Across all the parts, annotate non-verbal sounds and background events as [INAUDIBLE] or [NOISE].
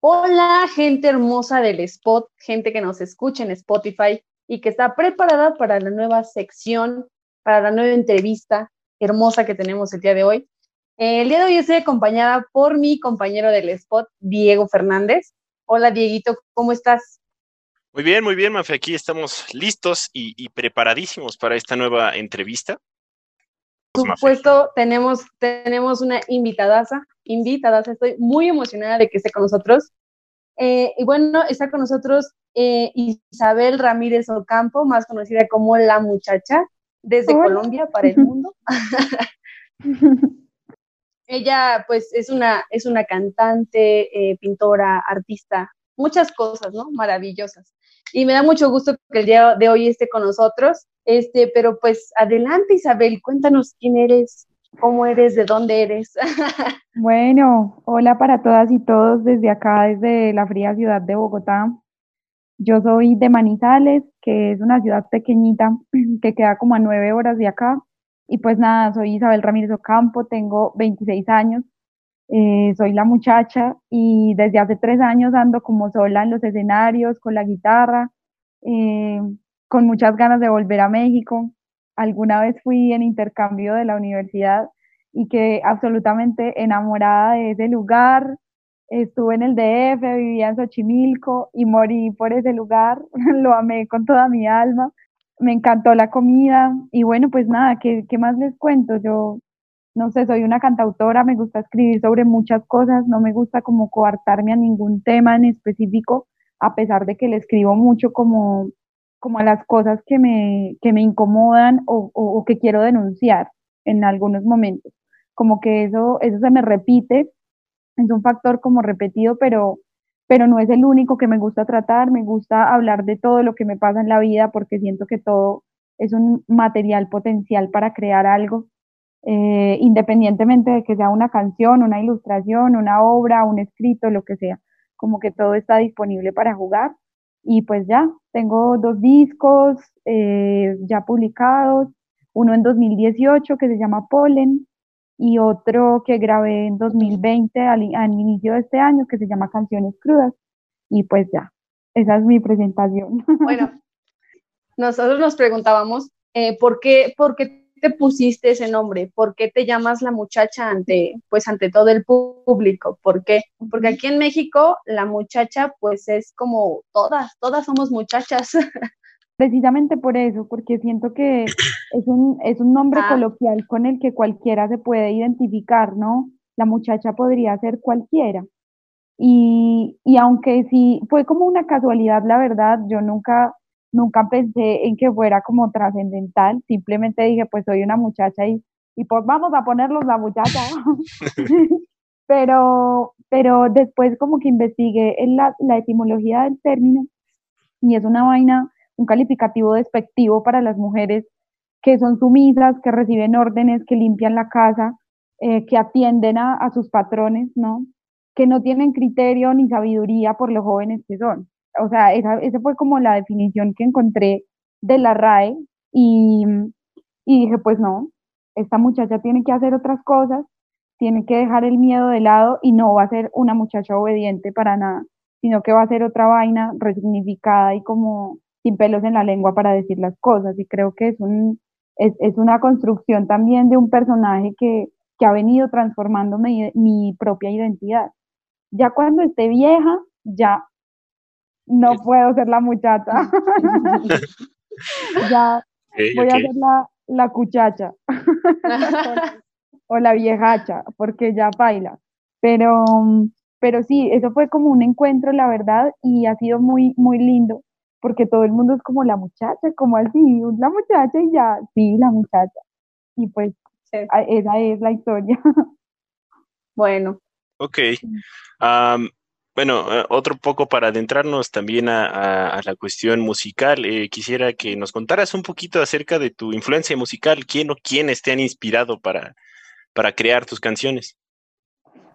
Hola, gente hermosa del spot, gente que nos escucha en Spotify y que está preparada para la nueva sección, para la nueva entrevista hermosa que tenemos el día de hoy. El día de hoy estoy acompañada por mi compañero del spot, Diego Fernández. Hola, Dieguito, ¿cómo estás? Muy bien, muy bien, Mafe. Aquí estamos listos y, preparadísimos para esta nueva entrevista. Por supuesto, tenemos, tenemos una invitadaza, invitadaza. Estoy muy emocionada de que esté con nosotros. Eh, y bueno, está con nosotros eh, Isabel Ramírez Ocampo, más conocida como La Muchacha, desde Colombia para el [LAUGHS] mundo. Ella, pues, es una, es una cantante, eh, pintora, artista, muchas cosas, ¿no? Maravillosas. Y me da mucho gusto que el día de hoy esté con nosotros. Este, pero pues adelante, Isabel, cuéntanos quién eres, cómo eres, de dónde eres. [LAUGHS] bueno, hola para todas y todos desde acá, desde la fría ciudad de Bogotá. Yo soy de Manizales, que es una ciudad pequeñita [CLEARS THROAT] que queda como a nueve horas de acá. Y pues nada, soy Isabel Ramírez Ocampo, tengo 26 años, eh, soy la muchacha y desde hace tres años ando como sola en los escenarios, con la guitarra, eh, con muchas ganas de volver a México. Alguna vez fui en intercambio de la universidad y quedé absolutamente enamorada de ese lugar. Estuve en el DF, vivía en Xochimilco y morí por ese lugar. [LAUGHS] Lo amé con toda mi alma. Me encantó la comida y bueno, pues nada, ¿qué, qué más les cuento? Yo no sé, soy una cantautora, me gusta escribir sobre muchas cosas, no me gusta como coartarme a ningún tema en específico, a pesar de que le escribo mucho como como a las cosas que me, que me incomodan o, o, que quiero denunciar en algunos momentos. Como que eso, eso se me repite, es un factor como repetido, pero, pero no es el único que me gusta tratar, me gusta hablar de todo lo que me pasa en la vida porque siento que todo es un material potencial para crear algo, eh, independientemente de que sea una canción, una ilustración, una obra, un escrito, lo que sea, como que todo está disponible para jugar y pues ya, tengo dos discos eh, ya publicados, uno en 2018 que se llama Polen y otro que grabé en 2020 al, inicio de este año que se llama Canciones Crudas. Y pues ya, esa es mi presentación. Bueno, nosotros nos preguntábamos eh, ¿por, qué, por qué te pusiste ese nombre? ¿Por qué te llamas la muchacha ante, pues, ante todo el público? ¿Por qué? Porque aquí en México la muchacha, pues, es como todas, todas somos muchachas. [LAUGHS] Precisamente por eso, porque siento que es un, es un nombre ah. coloquial con el que cualquiera se puede identificar, ¿no? La muchacha podría ser cualquiera. Y, y aunque sí, fue como una casualidad, la verdad, yo nunca nunca pensé en que fuera como trascendental, simplemente dije, pues soy una muchacha y, y pues vamos a ponerlos la muchacha. [LAUGHS] [LAUGHS] pero, pero después como que investigué la, la etimología del término y es una vaina, un calificativo despectivo para las mujeres que son sumisas, que reciben órdenes, que limpian la casa, eh, que atienden a, a, sus patrones, ¿no? Que no tienen criterio ni sabiduría por los jóvenes que son o sea, esa, fue como la definición que encontré de la RAE y, y dije, pues no, esta muchacha tiene que hacer otras cosas, tiene que dejar el miedo de lado y no va a ser una muchacha obediente para nada, sino que va a ser otra vaina resignificada y como sin pelos en la lengua para decir las cosas. Y creo que es, un, es, es una construcción también de un personaje que, que ha venido transformando mi, mi propia identidad. Ya cuando esté vieja, ya no puedo ser la muchacha. [LAUGHS] ya voy a ser la, la cuchacha [LAUGHS] o la viejacha, porque ya baila. Pero, pero sí, eso fue como un encuentro, la verdad, y ha sido muy, muy lindo, porque todo el mundo es como la muchacha, como así, la muchacha y ya, sí, la muchacha. Y pues esa es la historia. [LAUGHS] Bueno. Ok. Bueno, eh, otro poco para adentrarnos también a, la cuestión musical, eh, quisiera que nos contaras un poquito acerca de tu influencia musical, quién o quiénes te han inspirado para, para crear tus canciones.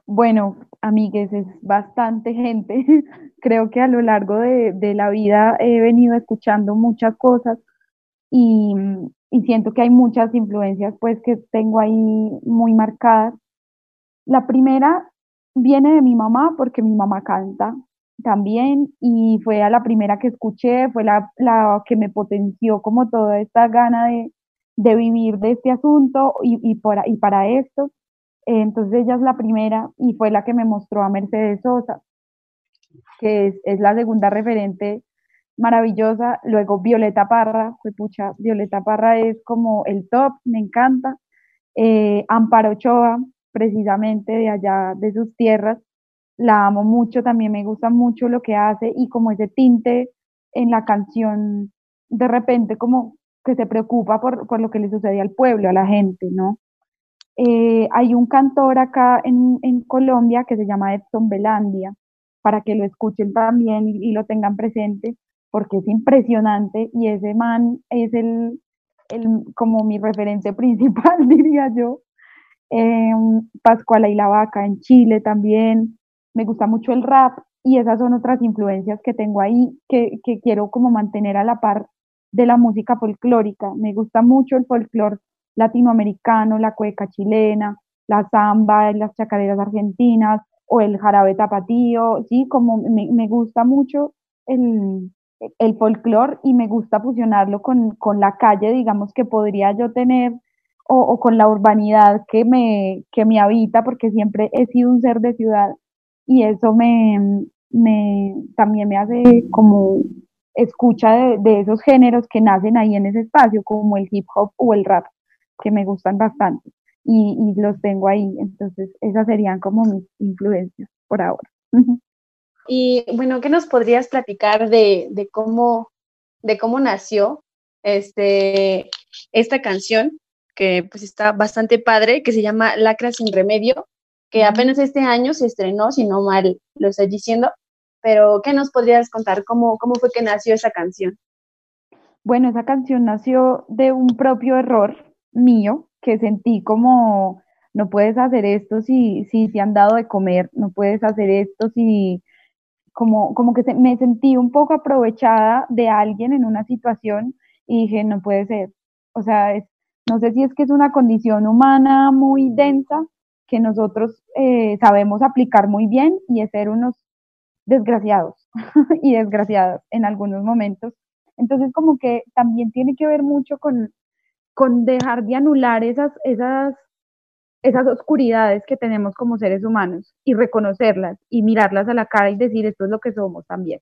Bueno, amigues, es bastante gente. [LAUGHS] Creo que a lo largo de, la vida he venido escuchando muchas cosas y, y siento que hay muchas influencias pues que tengo ahí muy marcadas. La primera viene de mi mamá porque mi mamá canta también y fue a la primera que escuché, fue la, que me potenció como toda esta gana de, vivir de este asunto y, y, y para esto. Entonces ella es la primera y fue la que me mostró a Mercedes Sosa, que es, es la segunda referente maravillosa. Luego Violeta Parra, fue pucha, Violeta Parra es como el top, me encanta. Eh, Amparo Ochoa, precisamente de allá, de sus tierras, la amo mucho, también me gusta mucho lo que hace y como ese tinte en la canción, de repente como que se preocupa por, por lo que le sucede al pueblo, a la gente, ¿no? Eh, hay un cantor acá en, en, Colombia que se llama Edson Belandia, para que lo escuchen también y, lo tengan presente, porque es impresionante y ese man es el, el como mi referente [LAUGHS] principal, diría yo. Eh, Pascuala y la Vaca en Chile también, me gusta mucho el rap y esas son otras influencias que tengo ahí que, quiero como mantener a la par de la música folclórica. Me gusta mucho el folclore latinoamericano, la cueca chilena, la samba, las chacareras argentinas o el jarabe tapatío, sí, como me, gusta mucho el, el folclore y me gusta fusionarlo con, la calle, digamos, que podría yo tener o, con la urbanidad que me, que me habita, porque siempre he sido un ser de ciudad y eso me, me también me hace como escucha de, de, esos géneros que nacen ahí en ese espacio, como el hip hop o el rap que me gustan bastante y, y los tengo ahí. Entonces, esas serían como mis influencias por ahora. Y bueno, ¿qué nos podrías platicar de, de cómo, de cómo nació este, esta canción? Que pues está bastante padre, que se llama Lacra sin remedio, que apenas este año se estrenó, si no mal lo estoy diciendo, pero ¿qué nos podrías contar? ¿Cómo, cómo fue que nació esa canción? Bueno, esa canción nació de un propio error mío que sentí como no puedes hacer esto si, si te han dado de comer, no puedes hacer esto si como, como que me sentí un poco aprovechada de alguien en una situación y dije, no puede ser. O sea, no sé si es que es una condición humana muy densa que nosotros eh, sabemos aplicar muy bien y es ser unos desgraciados [LAUGHS] y desgraciadas en algunos momentos. Entonces, como que también tiene que ver mucho con, con dejar de anular esas, esas, esas oscuridades que tenemos como seres humanos y reconocerlas y mirarlas a la cara y decir esto es lo que somos también.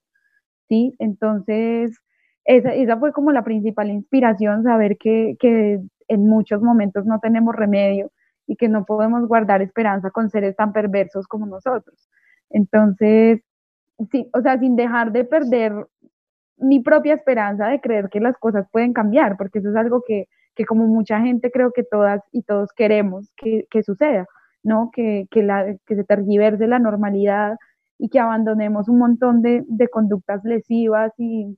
¿Sí? Entonces, esa, esa fue como la principal inspiración, saber que, que en muchos momentos no tenemos remedio y que no podemos guardar esperanza con seres tan perversos como nosotros. Entonces, sí, o sea, sin dejar de perder mi propia esperanza de creer que las cosas pueden cambiar, porque eso es algo que, que como mucha gente creo que todas y todos queremos que, que suceda, ¿no? Que, que, la, que se tergiverse la normalidad y que abandonemos un montón de, de conductas lesivas y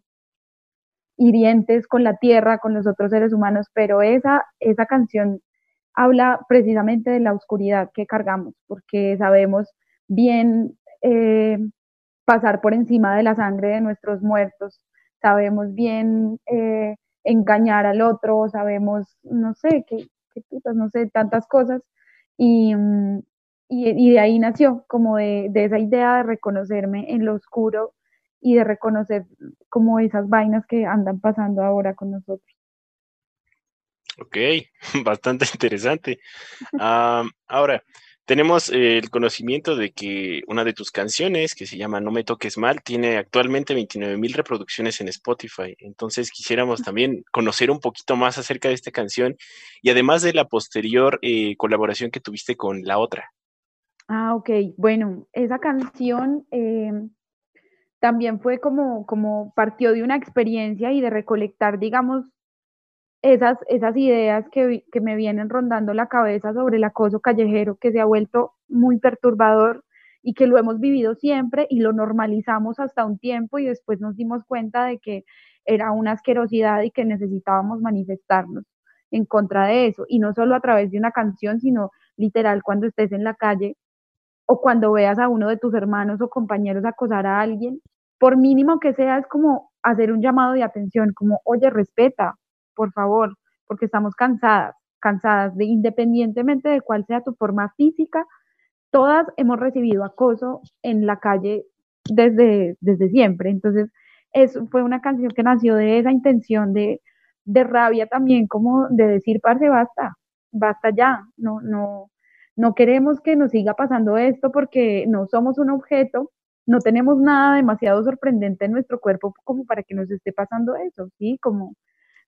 hirientes con la tierra, con los otros seres humanos, pero esa, esa canción habla precisamente de la oscuridad que cargamos, porque sabemos bien eh, pasar por encima de la sangre de nuestros muertos, sabemos bien eh, engañar al otro, sabemos, no sé, qué, putas, no sé, tantas cosas. Y, y, y de ahí nació como de, de, esa idea de reconocerme en lo oscuro y de reconocer como esas vainas que andan pasando ahora con nosotros. Ok, [LAUGHS] bastante interesante. ahora, tenemos el conocimiento de que una de tus canciones, que se llama No me toques mal, tiene actualmente 29 mil reproducciones en Spotify. Entonces quisiéramos también conocer un poquito más acerca de esta canción y además de la posterior eh, colaboración que tuviste con la otra. Ah, ok. Bueno, esa canción eh, también fue como, como partió de una experiencia y de recolectar, digamos, esas, esas ideas que, que, me vienen rondando la cabeza sobre el acoso callejero que se ha vuelto muy perturbador y que lo hemos vivido siempre y lo normalizamos hasta un tiempo y después nos dimos cuenta de que era una asquerosidad y que necesitábamos manifestarnos en contra de eso. Y no solo a través de una canción, sino literal cuando estés en la calle o cuando veas a uno de tus hermanos o compañeros acosar a alguien, por mínimo que sea, es como hacer un llamado de atención, como, oye, respeta, por favor, porque estamos cansadas, cansadas de independientemente de cuál sea tu forma física, todas hemos recibido acoso en la calle desde, desde siempre. Entonces, eso fue una canción que nació de esa intención de, de rabia también, como de decir, parce, basta, basta ya, no, no, no queremos que nos siga pasando esto porque no somos un objeto, no tenemos nada demasiado sorprendente en nuestro cuerpo como para que nos esté pasando eso, ¿sí? Como,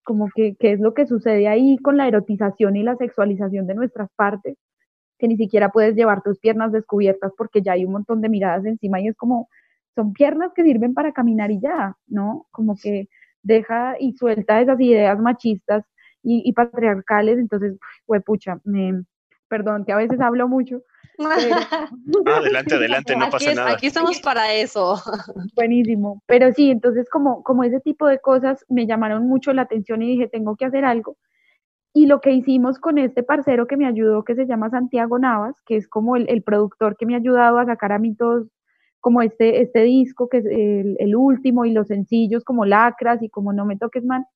como que, es lo que sucede ahí con la erotización y la sexualización de nuestras partes, que ni siquiera puedes llevar tus piernas descubiertas porque ya hay un montón de miradas encima y es como, son piernas que sirven para caminar y ya, ¿no? Como que deja y suelta esas ideas machistas y, patriarcales, entonces, pucha, me, perdón que a veces hablo mucho. Adelante, adelante, no pasa nada. Aquí estamos para eso. [LAUGHS] Buenísimo, pero sí, entonces como, como ese tipo de cosas me llamaron mucho la atención y dije, tengo que hacer algo. Y lo que hicimos con este parcero que me ayudó, que se llama Santiago Navas, que es como el, el productor que me ha ayudado a sacar a mí todos, como este, este disco, que es el, el último, y los sencillos como Lacras y como No me toques man,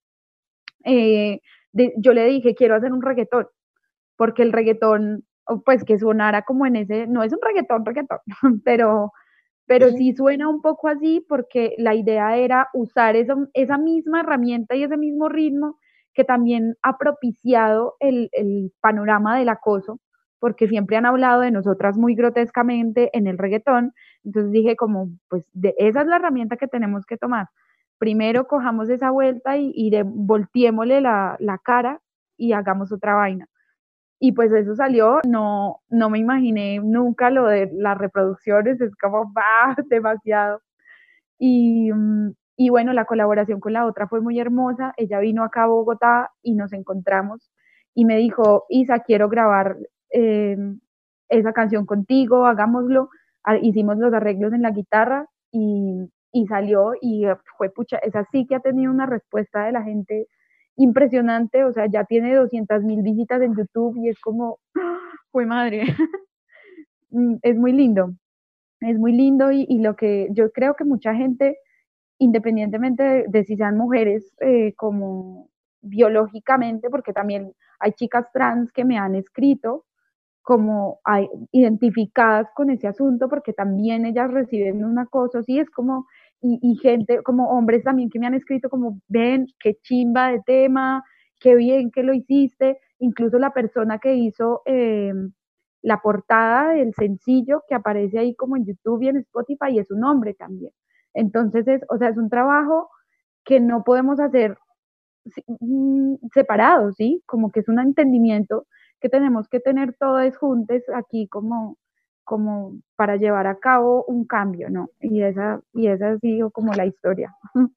eh, yo le dije, quiero hacer un reggaetón, porque el reggaetón, pues que sonara como en ese, no es un reggaetón, reggaetón, [LAUGHS] pero, pero sí suena un poco así porque la idea era usar eso, esa misma herramienta y ese mismo ritmo que también ha propiciado el, el, panorama del acoso, porque siempre han hablado de nosotras muy grotescamente en el reggaetón, entonces dije como, pues de, esa es la herramienta que tenemos que tomar. Primero cojamos esa vuelta y, y de, volteémosle la, la, cara y hagamos otra vaina. Y pues eso salió, no, no me imaginé nunca lo de las reproducciones, es como, [LAUGHS] va, demasiado. Y, mm, y bueno, la colaboración con la otra fue muy hermosa. Ella vino acá a Bogotá y nos encontramos y me dijo, Isa, quiero grabar eh, esa canción contigo, hagámoslo. Ah, hicimos los arreglos en la guitarra y, y salió y fue pucha, esa sí que ha tenido una respuesta de la gente impresionante, o sea, ya tiene 200 mil visitas en YouTube y es como, fue madre, [LAUGHS] mm, es muy lindo, es muy lindo y, lo que yo creo que mucha gente, independientemente de, si sean mujeres eh, como biológicamente, porque también hay chicas trans que me han escrito, como identificadas con ese asunto, porque también ellas reciben un acoso, sí, es como, y, gente, como hombres también que me han escrito como, ven, qué chimba de tema, qué bien que lo hiciste, incluso la persona que hizo eh, la portada del sencillo que aparece ahí como en YouTube y en Spotify es un hombre también. Entonces, es, o sea, es un trabajo que no podemos hacer mm, separado, ¿sí? Como que es un entendimiento que tenemos que tener todos juntos aquí como, como para llevar a cabo un cambio, ¿no? Y esa, y esa ha sido como la historia. [LAUGHS]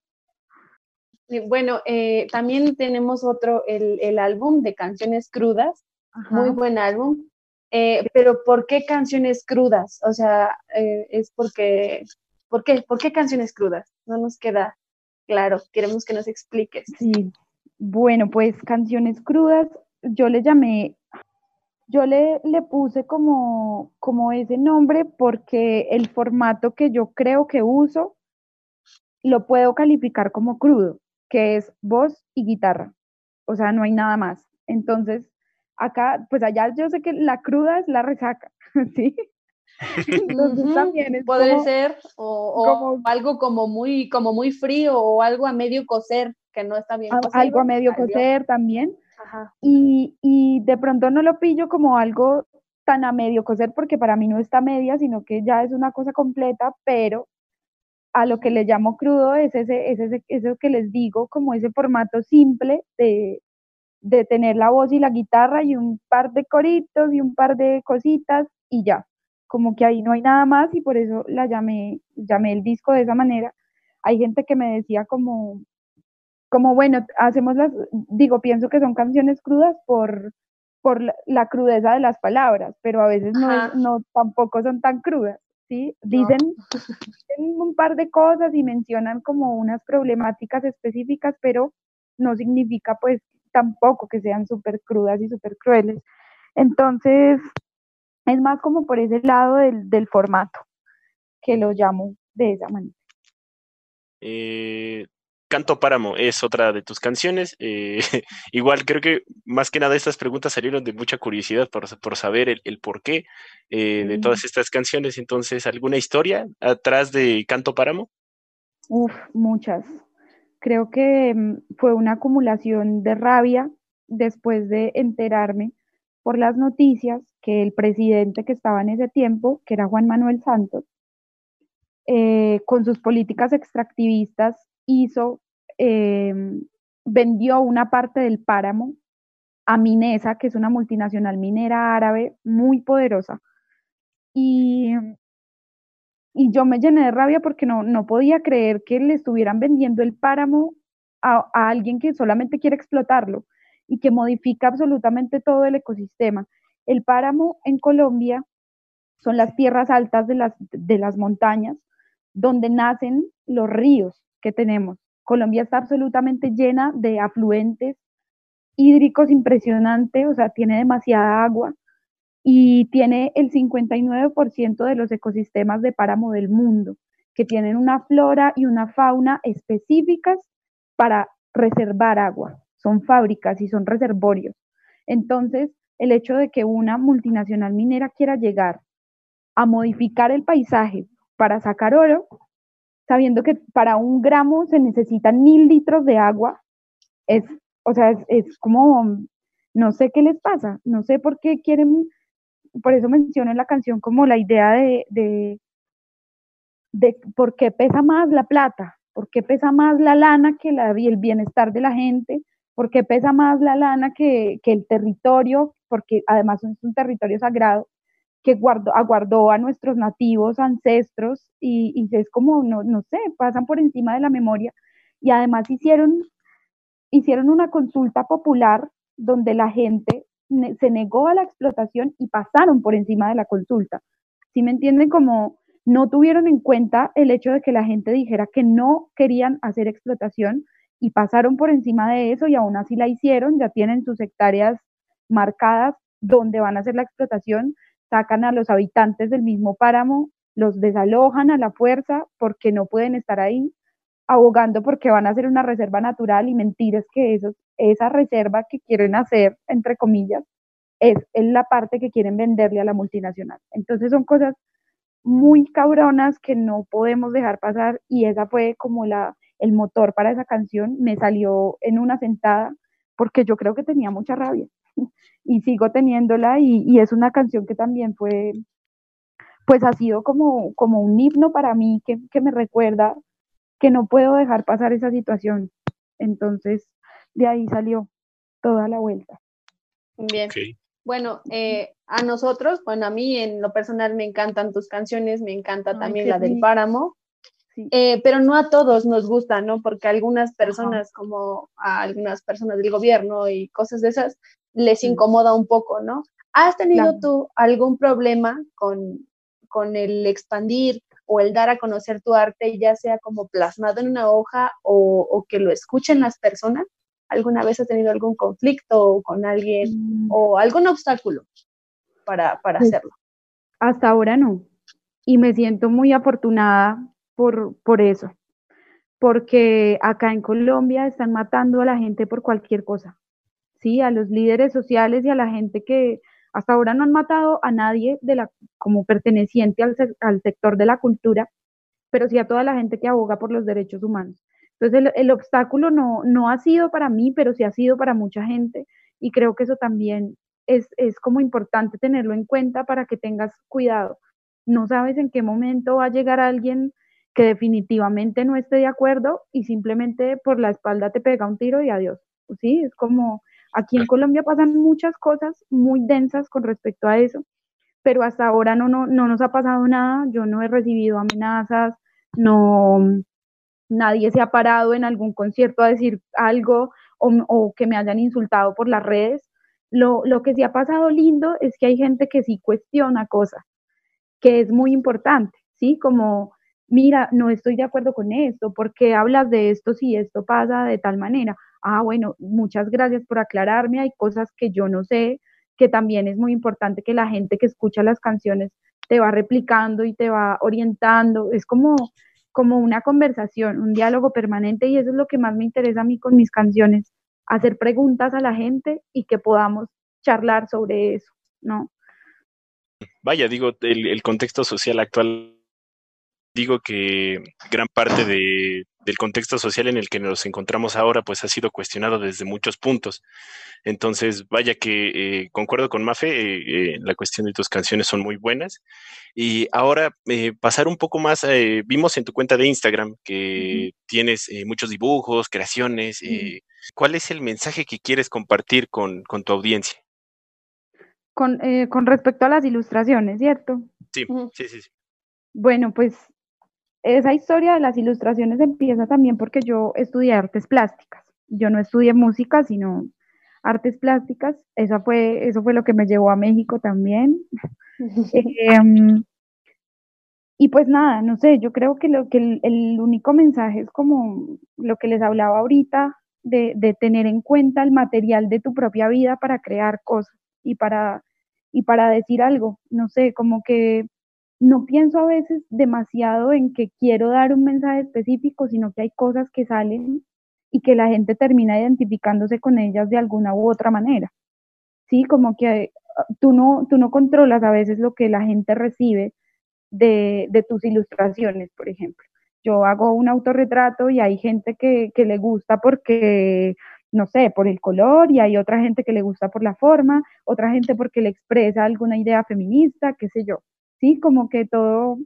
Bueno, eh, también tenemos otro, el, el, álbum de canciones crudas, muy buen álbum, eh, pero ¿por qué canciones crudas? O sea, eh, es porque, ¿por qué? ¿Por qué canciones crudas? No nos queda claro, queremos que nos expliques. Sí, bueno, pues canciones crudas, yo le llamé yo le, le puse como, como ese nombre porque el formato que yo creo que uso lo puedo calificar como crudo, que es voz y guitarra. O sea, no hay nada más. Entonces, acá, pues allá yo sé que la cruda es la resaca, [LAUGHS] ¿sí? Entonces también Puede ser, o, algo como muy, como muy frío, o algo a medio cocer, que no está bien. Algo a medio cocer también. Y, y de pronto no lo pillo como algo tan a medio coser porque para mí no está media, sino que ya es una cosa completa, pero a lo que le llamo crudo es ese, ese, eso que les digo, como ese formato simple de, de tener la voz y la guitarra y un par de coritos y un par de cositas y ya. Como que ahí no hay nada más y por eso la llamé, llamé el disco de esa manera. Hay gente que me decía como, como bueno, hacemos las, digo, pienso que son canciones crudas por, por la, crudeza de las palabras, pero a veces no, no tampoco son tan crudas, ¿sí? [LAUGHS] Dicen, un par de cosas y mencionan como unas problemáticas específicas, pero no significa pues tampoco que sean súper crudas y súper crueles. Entonces, es más como por ese lado del, del formato que lo llamo de esa manera. Eh, Canto Páramo es otra de tus canciones. Eh, [LAUGHS] igual creo que más que nada estas preguntas salieron de mucha curiosidad por, por saber el, el porqué eh, de todas estas canciones. Entonces, ¿alguna historia atrás de Canto Páramo? Uf, muchas. Creo que mm, fue una acumulación de rabia después de enterarme por las noticias que el presidente que estaba en ese tiempo, que era Juan Manuel Santos, eh, con sus políticas extractivistas hizo, em, vendió una parte del páramo a Minesa, que es una multinacional minera árabe muy poderosa. Y, y yo me llené de rabia porque no, no podía creer que le estuvieran vendiendo el páramo a, a alguien que solamente quiere explotarlo y que modifica absolutamente todo el ecosistema. El páramo en Colombia son las tierras altas de las, de las montañas donde nacen los ríos que tenemos. Colombia está absolutamente llena de afluentes hídricos impresionante, o sea, tiene demasiada agua y tiene el 59% de los ecosistemas de páramo del mundo, que tienen una flora y una fauna específicas para reservar agua. Son fábricas y son reservorios. Entonces, el hecho de que una multinacional minera quiera llegar a modificar el paisaje para sacar oro, sabiendo que para un gramo se necesitan mil litros de agua, es, o sea, es, como, no sé qué les pasa, no sé por qué quieren, por eso menciono en la canción como la idea de, de, de por qué pesa más la plata, por qué pesa más la lana que la, el bienestar de la gente, por qué pesa más la lana que, que el territorio, porque además es un territorio sagrado, que guardó, aguardó a nuestros nativos ancestros y, y, es como, no, no sé, pasan por encima de la memoria y además hicieron, hicieron una consulta popular donde la gente se negó a la explotación y pasaron por encima de la consulta. ¿Sí me entienden? Como no tuvieron en cuenta el hecho de que la gente dijera que no querían hacer explotación y pasaron por encima de eso y aún así la hicieron, ya tienen sus hectáreas marcadas donde van a hacer la explotación, sacan a los habitantes del mismo páramo, los desalojan a la fuerza porque no pueden estar ahí, abogando porque van a hacer una reserva natural y mentiras que esa reserva que quieren hacer, entre comillas, es, es la parte que quieren venderle a la multinacional. Entonces son cosas muy cabronas que no podemos dejar pasar y esa fue como la, el motor para esa canción. Me salió en una sentada porque yo creo que tenía mucha rabia [LAUGHS] y sigo teniéndola y, es una canción que también fue, pues ha sido como, como un himno para mí que, me recuerda que no puedo dejar pasar esa situación. Entonces, de ahí salió toda la vuelta. Bien. Bueno, eh, a nosotros, bueno, a mí en lo personal me encantan tus canciones, me encanta también la del páramo. Eh, pero no a todos nos gusta, ¿no? Porque algunas personas, como a algunas personas del gobierno y cosas de esas, les incomoda un poco, ¿no? ¿Has tenido tú algún problema con, con el expandir o el dar a conocer tu arte, ya sea como plasmado en una hoja o, que lo escuchen las personas? ¿Alguna vez has tenido algún conflicto con alguien mm. o algún obstáculo para, para pues, hacerlo? Hasta ahora no. Y me siento muy afortunada por, por eso. Porque acá en Colombia están matando a la gente por cualquier cosa. ¿Sí? A los líderes sociales y a la gente que hasta ahora no han matado a nadie de la, como perteneciente al, al sector de la cultura, pero sí a toda la gente que aboga por los derechos humanos. Entonces el, el, obstáculo no, no ha sido para mí, pero sí ha sido para mucha gente y creo que eso también es, es como importante tenerlo en cuenta para que tengas cuidado. No sabes en qué momento va a llegar alguien que definitivamente no esté de acuerdo y simplemente por la espalda te pega un tiro y adiós. Sí, es como Aquí en Colombia pasan muchas cosas muy densas con respecto a eso, pero hasta ahora no, no, no nos ha pasado nada, yo no he recibido amenazas, no, nadie se ha parado en algún concierto a decir algo o, o que me hayan insultado por las redes. Lo, lo, que sí ha pasado lindo es que hay gente que sí cuestiona cosas, que es muy importante, ¿sí? Como, mira, no estoy de acuerdo con esto, ¿por qué hablas de esto si esto pasa de tal manera? Ah, bueno, muchas gracias por aclararme, hay cosas que yo no sé, que también es muy importante que la gente que escucha las canciones te va replicando y te va orientando, es como, como una conversación, un diálogo permanente y eso es lo que más me interesa a mí con mis canciones, hacer preguntas a la gente y que podamos charlar sobre eso, ¿no? Vaya, digo, el, contexto social actual, digo que gran parte de, del contexto social en el que nos encontramos ahora, pues ha sido cuestionado desde muchos puntos. Entonces, vaya que eh, concuerdo con Mafe, eh, eh, la cuestión de tus canciones son muy buenas. Y ahora, pasar un poco más, vimos en tu cuenta de Instagram que tienes muchos dibujos, creaciones. ¿Cuál es el mensaje que quieres compartir con, con tu audiencia? Con, con, respecto a las ilustraciones, ¿cierto? Sí, sí, sí, sí. Bueno, pues esa historia de las ilustraciones empieza también porque yo estudié artes plásticas. Yo no estudié música, sino artes plásticas. Eso fue, eso fue lo que me llevó a México también. [LAUGHS] Em, y pues nada, no sé, yo creo que, lo, que el, único mensaje es como lo que les hablaba ahorita, de, de, tener en cuenta el material de tu propia vida para crear cosas y para, y para decir algo. No sé, como que no pienso a veces demasiado en que quiero dar un mensaje específico, sino que hay cosas que salen y que la gente termina identificándose con ellas de alguna u otra manera. Sí, como que ah, tú no, tú no controlas a veces lo que la gente recibe de, de tus ilustraciones, por ejemplo. Yo hago un autorretrato y hay gente que, que le gusta porque no sé, por el color y hay otra gente que le gusta por la forma, otra gente porque le expresa alguna idea feminista, qué sé yo. ¿Sí? Como que todo,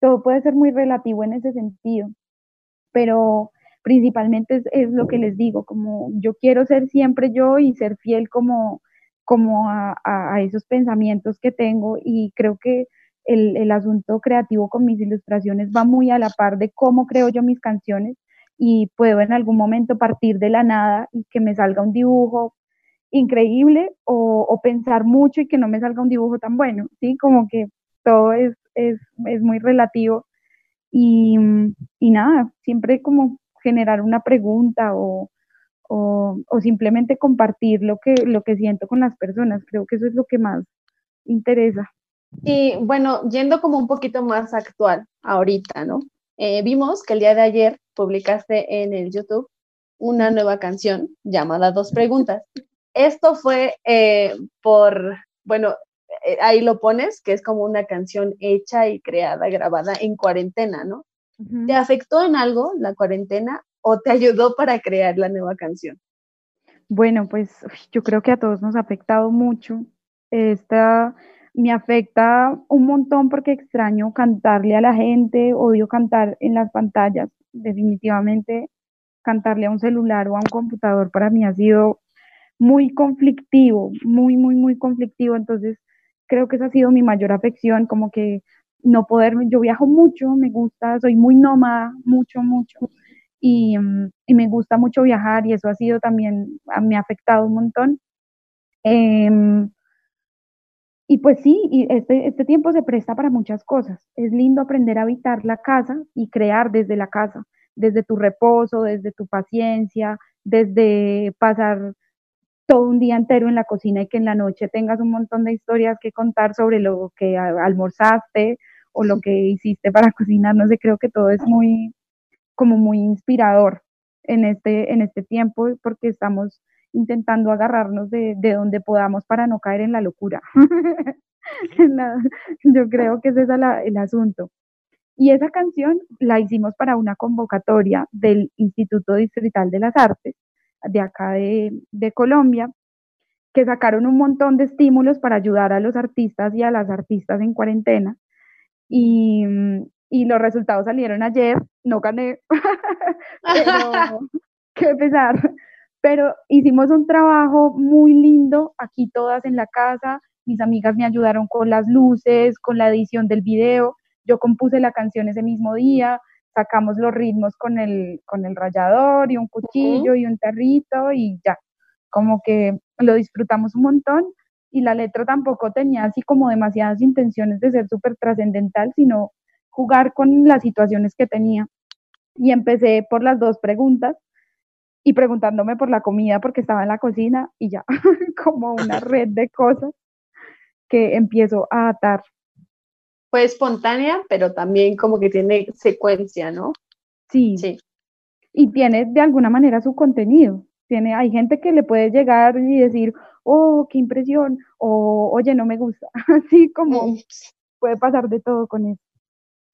todo puede ser muy relativo en ese sentido, pero principalmente es, lo que les digo, como yo quiero ser siempre yo y ser fiel como, como a, esos pensamientos que tengo y creo que el, el, asunto creativo con mis ilustraciones va muy a la par de cómo creo yo mis canciones y puedo en algún momento partir de la nada y que me salga un dibujo increíble o, o pensar mucho y que no me salga un dibujo tan bueno, ¿sí? Como que todo es, es, es muy relativo. Y, y, nada, siempre como generar una pregunta o, o, o, simplemente compartir lo que, lo que siento con las personas. Creo que eso es lo que más interesa. Y bueno, yendo como un poquito más actual ahorita, ¿no? Eh, vimos que el día de ayer publicaste en el YouTube una nueva canción llamada Dos Preguntas. Esto fue eh, por, bueno, ahí lo pones, que es como una canción hecha y creada, grabada en cuarentena, ¿no? ¿Te afectó en algo la cuarentena o te ayudó para crear la nueva canción? Bueno, pues yo creo que a todos nos ha afectado mucho. Esta me afecta un montón porque extraño cantarle a la gente, odio cantar en las pantallas. Definitivamente cantarle a un celular o a un computador para mí ha sido muy conflictivo, muy, muy, muy conflictivo. Entonces, creo que esa ha sido mi mayor afección, como que no poder, yo viajo mucho, me gusta, soy muy nómada, mucho, mucho, y, mm, y me gusta mucho viajar y eso ha sido también, me ha afectado un montón. Em, y pues sí, y este, este tiempo se presta para muchas cosas. Es lindo aprender a habitar la casa y crear desde la casa, desde tu reposo, desde tu paciencia, desde pasar todo un día entero en la cocina y que en la noche tengas un montón de historias que contar sobre lo que almorzaste o lo que hiciste para [LAUGHS] cocinar, no sé, creo que todo es muy, como muy inspirador en este, en este tiempo porque estamos intentando agarrarnos de, de donde podamos para no caer en la locura. [LAUGHS] Yo creo que ese es el asunto. Y esa canción la hicimos para una convocatoria del Instituto Distrital de las Artes de acá de, Colombia, que sacaron un montón de estímulos para ayudar a los artistas y a las artistas en cuarentena. Y, los resultados salieron ayer, no gané, [LAUGHS] pero [LAUGHS] qué pesar. Pero hicimos un trabajo muy lindo aquí todas en la casa. Mis amigas me ayudaron con las luces, con la edición del video. Yo compuse la canción ese mismo día sacamos los ritmos con el, con el rallador y un cuchillo y un tarrito y ya, como que lo disfrutamos un montón y la letra tampoco tenía así como demasiadas intenciones de ser súper trascendental, sino jugar con las situaciones que tenía. Y empecé por las dos preguntas y preguntándome por la comida porque estaba en la cocina y ya, [LAUGHS] como una [LAUGHS] red de cosas que empiezo a atar fue espontánea, pero también como que tiene secuencia, ¿no? Sí. Sí. Y tiene de alguna manera su contenido. Tiene, hay gente que le puede llegar y decir, oh, qué impresión, o oye, no me gusta. [LAUGHS] Así como mm. puede pasar de todo con eso.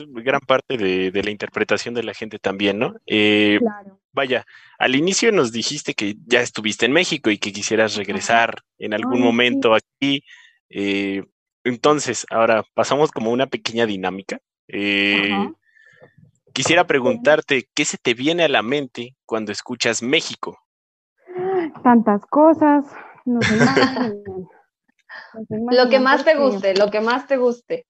Gran parte de, la interpretación de la gente también, ¿no? Eh, claro. Vaya, al inicio nos dijiste que ya estuviste en México y que quisieras regresar en algún momento aquí. Eh, entonces, ahora pasamos como una pequeña dinámica. Eh, quisiera preguntarte, ¿qué se te viene a la mente cuando escuchas México? Tantas cosas, no sé [LAUGHS] lo que más te guste, lo que más te guste.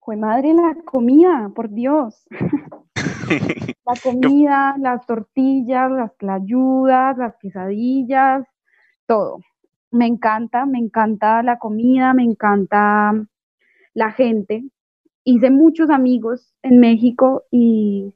Fue madre la comida, por Dios. [LAUGHS] la comida, las tortillas, las clayudas, las quesadillas, todo me encanta, me encanta la comida, me encanta la gente. Hice muchos amigos en México y,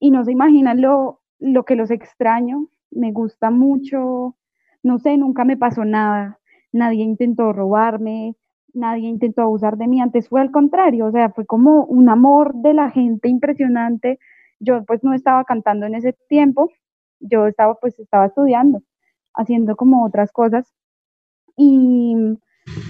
y no se imaginan lo, lo que los extraño. Me gusta mucho, no sé, nunca me pasó nada. Nadie intentó robarme, nadie intentó abusar de mí. Antes fue al contrario, o sea, fue como un amor de la gente impresionante. Yo pues no estaba cantando en ese tiempo, yo estaba pues estaba estudiando haciendo como otras cosas. Y,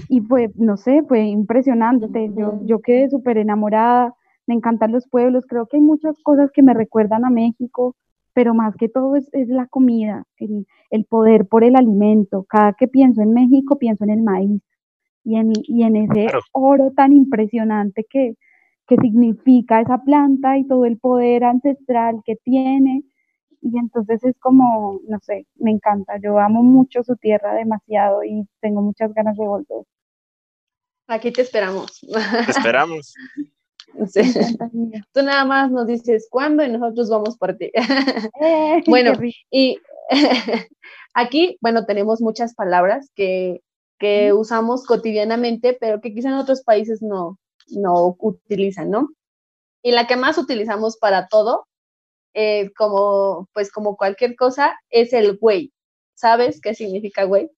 y fue, no sé, fue impresionante. Yo, yo quedé súper enamorada, me encantan los pueblos, creo que hay muchas cosas que me recuerdan a México, pero más que todo es, es la comida, el, el, poder por el alimento. Cada que pienso en México, pienso en el maíz y en, y en ese oro tan impresionante que, que significa esa planta y todo el poder ancestral que tiene y entonces es como, no sé, me encanta. Yo amo mucho su tierra demasiado y tengo muchas ganas de volver. Aquí te esperamos. Te esperamos. [LAUGHS] Tú nada más nos dices cuándo y nosotros vamos por ti. Eh, [LAUGHS] bueno, y [LAUGHS] aquí, bueno, tenemos muchas palabras que, que usamos cotidianamente, pero que quizá en otros países no, no utilizan, ¿no? Y la que más utilizamos para todo eh, como, pues como cualquier cosa, es el güey. ¿Sabes qué significa güey?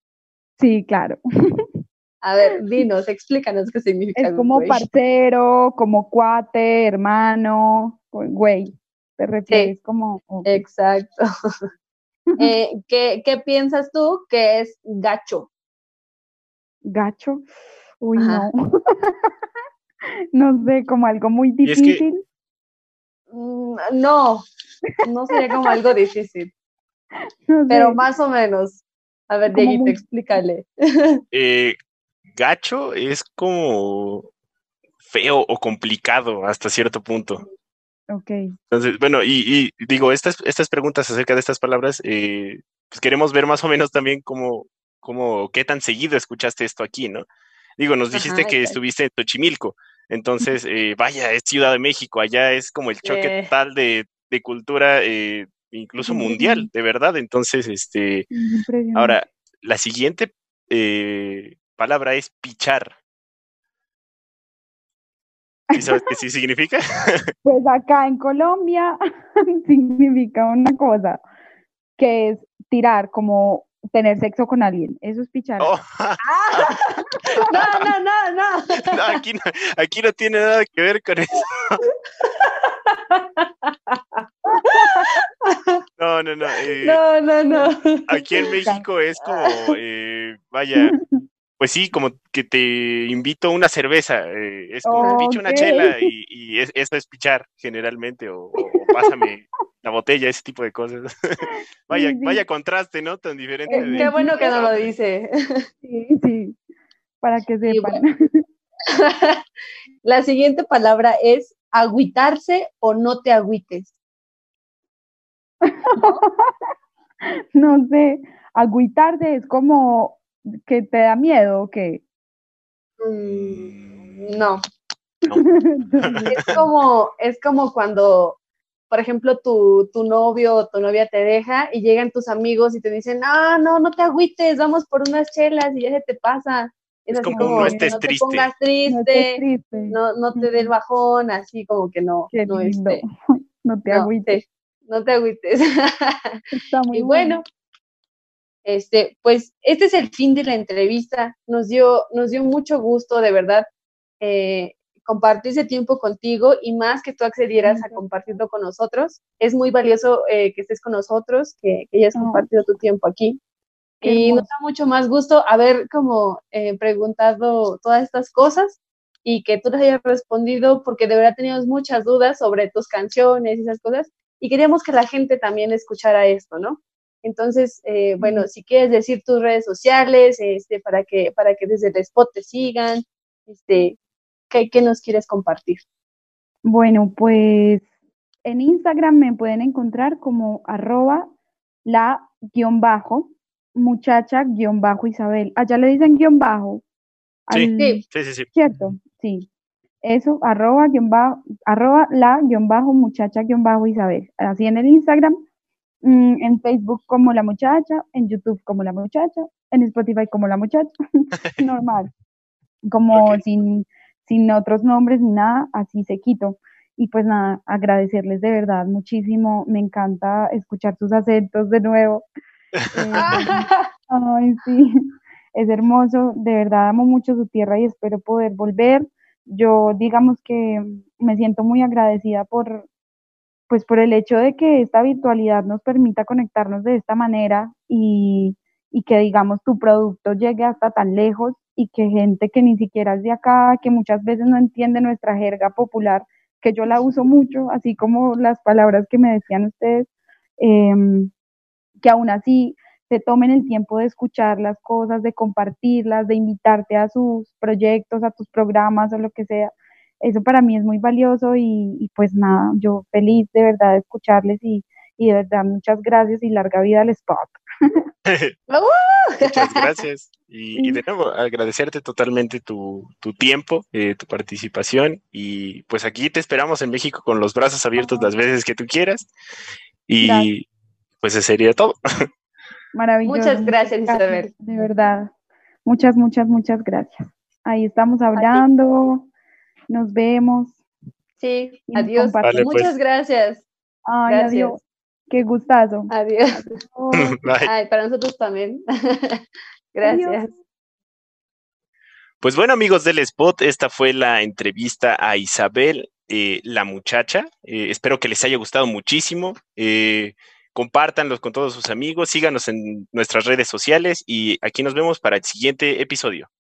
Sí, claro. [LAUGHS] A ver, dinos, explícanos qué significa. Es como parcero, como cuate, hermano, güey. Te refieres como. Exacto. [LAUGHS] Eh, ¿qué, ¿qué, piensas tú que es gacho? Gacho. Uy, no. [LAUGHS] no sé, como algo muy difícil. Mm, no, no sería como algo difícil. [LAUGHS] Pero más o menos. A ver, Dieguito, explícale. Eh, gacho es como feo o complicado hasta cierto punto. Ok. Entonces, bueno, y, digo, estas, estas preguntas acerca de estas palabras, eh, pues queremos ver más o menos también cómo, cómo, qué tan seguido escuchaste esto aquí, ¿no? Digo, nos dijiste que estuviste en Tochimilco, entonces, eh, vaya, es Ciudad de México, allá es como el choque total de de cultura eh, incluso mundial, de verdad. Entonces, este, ahora, la siguiente eh, palabra es pichar. ¿Sí sabes qué sí significa? [LAUGHS] Pues acá en Colombia [LAUGHS] significa una cosa, que es tirar como tener sexo con alguien. Eso es pichar. Oh. [LAUGHS] no, no, no, no. aquí no. Aquí no tiene nada que ver con eso. No, no, no. Eh, no, no, no. Aquí en México es como, eh, vaya, pues sí, como que te invito a una cerveza. Eh, es como picho una chela y, esto es pichar generalmente, o, pásame la botella, ese tipo de cosas. [LAUGHS] vaya, vaya contraste, ¿no? Tan diferente. qué [LAUGHS] bueno que no lo dice. [LAUGHS] Sí, sí, para que sepan. la siguiente palabra es agüitarse o no te agüites. ¿No? sé, agüitarse es como que te da miedo o qué? Mm, no. es como, es como cuando, por ejemplo, tu, tu novio o tu novia te deja y llegan tus amigos y te dicen, ah, no, no te agüites, vamos por unas chelas y ya se te pasa. Es, como, no estés no triste. Te pongas triste, no, no te des bajón, así como que no, no, este, [LAUGHS] no te agüites no te agüites. [LAUGHS] Está muy y bueno, este, pues este es el fin de la entrevista. Nos dio, nos dio mucho gusto, de verdad, eh, compartir ese tiempo contigo y más que tú accedieras a compartirlo con nosotros. Es muy valioso eh, que estés con nosotros, que, hayas compartido tu tiempo aquí. y nos da mucho más gusto haber como eh, preguntado todas estas cosas y que tú les hayas respondido porque de verdad teníamos muchas dudas sobre tus canciones y esas cosas y queríamos que la gente también escuchara esto, ¿no? Entonces, eh, bueno, si quieres decir tus redes sociales, este, para que, para que desde el spot te sigan, este, ¿qué, ¿qué, nos quieres compartir? Bueno, pues en Instagram me pueden encontrar como arroba la guion bajo, muchacha guion bajo Isabel. Allá le dicen guion bajo. Sí, sí, sí, ¿Cierto? Sí. Eso, arroba, guion bajo, arroba la guion bajo muchacha guion bajo Isabel. Así en el Instagram Mm, en Facebook como la muchacha, en YouTube como la muchacha, en Spotify como la muchacha, [LAUGHS] normal, como sin, sin otros nombres ni nada, así se quito. Y pues nada, agradecerles de verdad muchísimo, me encanta escuchar sus acentos de nuevo. [LAUGHS] Eh, [LAUGHS] ay, sí, es hermoso, de verdad amo mucho su tierra y espero poder volver. Yo digamos que me siento muy agradecida por, pues por el hecho de que esta virtualidad nos permita conectarnos de esta manera y, que digamos tu producto llegue hasta tan lejos y que gente que ni siquiera es de acá, que muchas veces no entiende nuestra jerga popular, que yo la uso mucho, así como las palabras que me decían ustedes, em, que aún así se tomen el tiempo de escuchar las cosas, de compartirlas, de invitarte a sus proyectos, a tus programas o lo que sea, eso para mí es muy valioso y, pues nada, yo feliz de verdad de escucharles y, de verdad muchas gracias y larga vida al spot. [LAUGHS] [LAUGHS] Muchas gracias. Y, de [LAUGHS] nuevo, agradecerte totalmente tu, tiempo, eh, tu participación. Y pues aquí te esperamos en México con los brazos abiertos las veces que tú quieras. Y pues ese sería todo. Maravilloso. Muchas gracias, Isabel. De verdad. Muchas, muchas, muchas gracias. Ahí estamos hablando nos vemos. Sí, adiós. Pues. Muchas gracias. Ay, gracias. Adiós. Qué gustazo. Adiós. [LAUGHS] Ay, para nosotros también. [LAUGHS] gracias. Pues bueno, amigos del Spot, esta fue la entrevista a Isabel, eh, la muchacha. Eh, espero que les haya gustado muchísimo. Eh, compártanlos con todos sus amigos, síganos en nuestras redes sociales y aquí nos vemos para el siguiente episodio.